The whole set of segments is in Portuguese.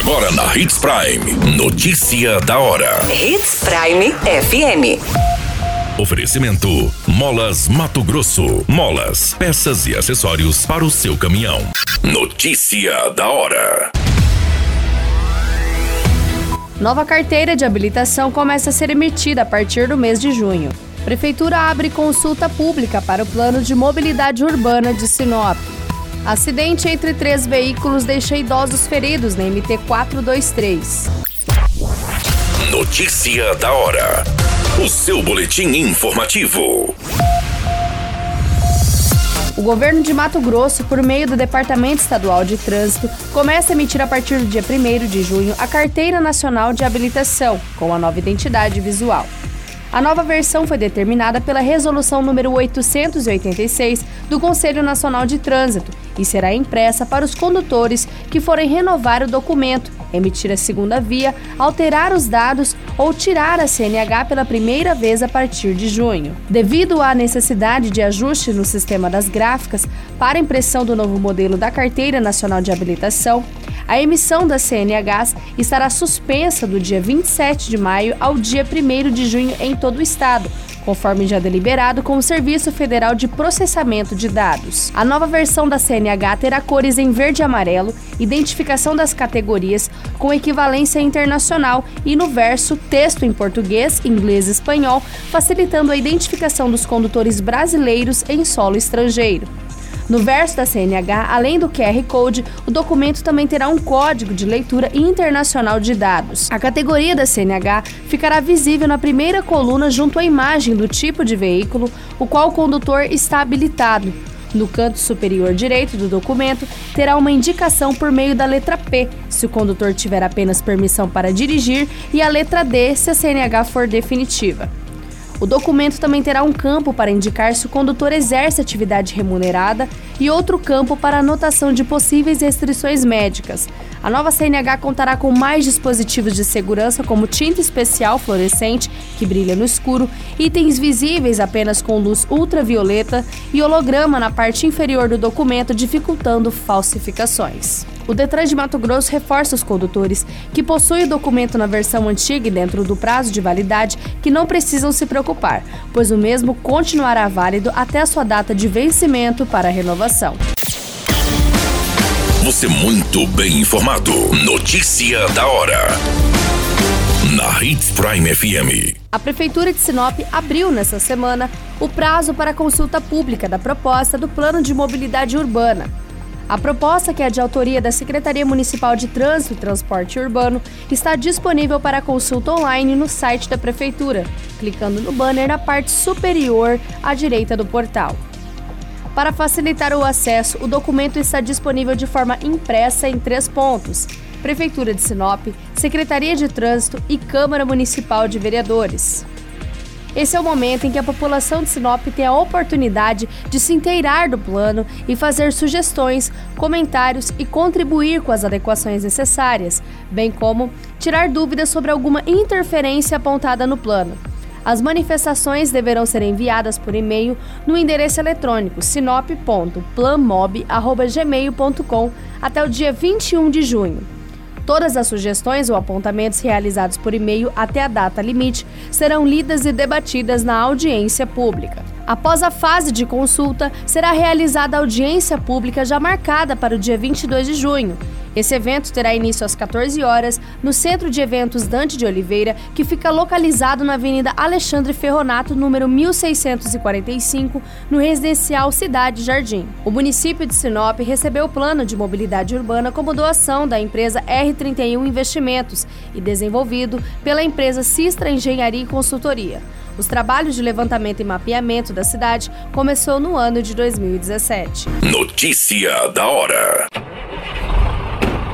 Agora na Hits Prime. Notícia da hora. Hits Prime FM. Oferecimento: Molas Mato Grosso. Molas, peças e acessórios para o seu caminhão. Notícia da hora. Nova carteira de habilitação começa a ser emitida a partir do mês de junho. Prefeitura abre consulta pública para o plano de mobilidade urbana de Sinop. Acidente entre três veículos deixa idosos feridos na MT 423. Notícia da hora. O seu boletim informativo. O governo de Mato Grosso, por meio do Departamento Estadual de Trânsito, começa a emitir a partir do dia 1 de junho a Carteira Nacional de Habilitação, com a nova identidade visual. A nova versão foi determinada pela Resolução número 886 do Conselho Nacional de Trânsito e será impressa para os condutores que forem renovar o documento, emitir a segunda via, alterar os dados ou tirar a CNH pela primeira vez a partir de junho. Devido à necessidade de ajuste no sistema das gráficas para impressão do novo modelo da Carteira Nacional de Habilitação, a emissão das CNHs estará suspensa do dia 27 de maio ao dia 1 de junho em todo o estado, conforme já deliberado com o Serviço Federal de Processamento de Dados. A nova versão da CNH terá cores em verde e amarelo, identificação das categorias com equivalência internacional e no verso texto em português, inglês e espanhol, facilitando a identificação dos condutores brasileiros em solo estrangeiro. No verso da CNH, além do QR Code, o documento também terá um código de leitura internacional de dados. A categoria da CNH ficará visível na primeira coluna junto à imagem do tipo de veículo, o qual o condutor está habilitado. No canto superior direito do documento, terá uma indicação por meio da letra P, se o condutor tiver apenas permissão para dirigir, e a letra D, se a CNH for definitiva. O documento também terá um campo para indicar se o condutor exerce atividade remunerada e outro campo para anotação de possíveis restrições médicas. A nova CNH contará com mais dispositivos de segurança, como tinta especial fluorescente, que brilha no escuro, itens visíveis apenas com luz ultravioleta e holograma na parte inferior do documento, dificultando falsificações. O Detran de Mato Grosso reforça os condutores que possuem o documento na versão antiga e dentro do prazo de validade que não precisam se preocupar, pois o mesmo continuará válido até a sua data de vencimento para renovação. Você muito bem informado. Notícia da hora. Na Hits Prime FM. A Prefeitura de Sinop abriu nesta semana o prazo para consulta pública da proposta do Plano de Mobilidade Urbana. A proposta, que é de autoria da Secretaria Municipal de Trânsito e Transporte Urbano, está disponível para consulta online no site da Prefeitura, clicando no banner na parte superior à direita do portal. Para facilitar o acesso, o documento está disponível de forma impressa em três pontos: Prefeitura de Sinop, Secretaria de Trânsito e Câmara Municipal de Vereadores. Esse é o momento em que a população de Sinop tem a oportunidade de se inteirar do plano e fazer sugestões, comentários e contribuir com as adequações necessárias, bem como tirar dúvidas sobre alguma interferência apontada no plano. As manifestações deverão ser enviadas por e-mail no endereço eletrônico sinop.planmob.gmail.com até o dia 21 de junho. Todas as sugestões ou apontamentos realizados por e-mail até a data limite serão lidas e debatidas na audiência pública. Após a fase de consulta, será realizada a audiência pública já marcada para o dia 22 de junho. Esse evento terá início às 14 horas no Centro de Eventos Dante de Oliveira, que fica localizado na Avenida Alexandre Ferronato, número 1645, no residencial Cidade Jardim. O município de Sinop recebeu o plano de mobilidade urbana como doação da empresa R31 Investimentos e desenvolvido pela empresa Sistra Engenharia e Consultoria. Os trabalhos de levantamento e mapeamento da cidade começou no ano de 2017. Notícia da hora.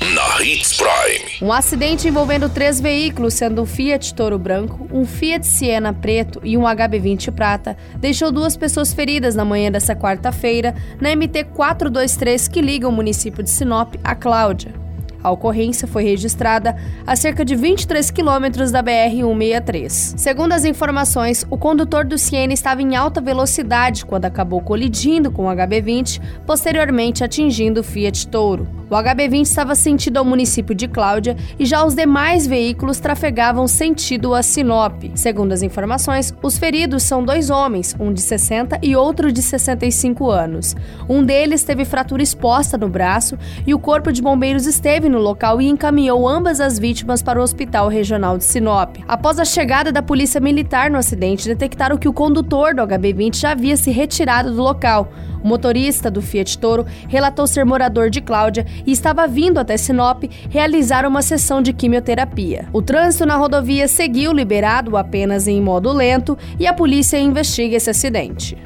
na Hits Prime. Um acidente envolvendo três veículos, sendo um Fiat Toro branco, um Fiat Siena preto e um HB20 prata, deixou duas pessoas feridas na manhã dessa quarta-feira na MT 423 que liga o município de Sinop a Cláudia. A ocorrência foi registrada a cerca de 23 quilômetros da BR-163. Segundo as informações, o condutor do Siena estava em alta velocidade quando acabou colidindo com o HB20, posteriormente atingindo o Fiat Toro. O HB20 estava sentido ao município de Cláudia e já os demais veículos trafegavam sentido a Sinop. Segundo as informações, os feridos são dois homens, um de 60 e outro de 65 anos. Um deles teve fratura exposta no braço e o corpo de bombeiros esteve no local e encaminhou ambas as vítimas para o Hospital Regional de Sinop. Após a chegada da Polícia Militar no acidente, detectaram que o condutor do HB20 já havia se retirado do local. O motorista do Fiat Toro relatou ser morador de Cláudia e estava vindo até Sinop realizar uma sessão de quimioterapia. O trânsito na rodovia seguiu liberado apenas em modo lento e a polícia investiga esse acidente.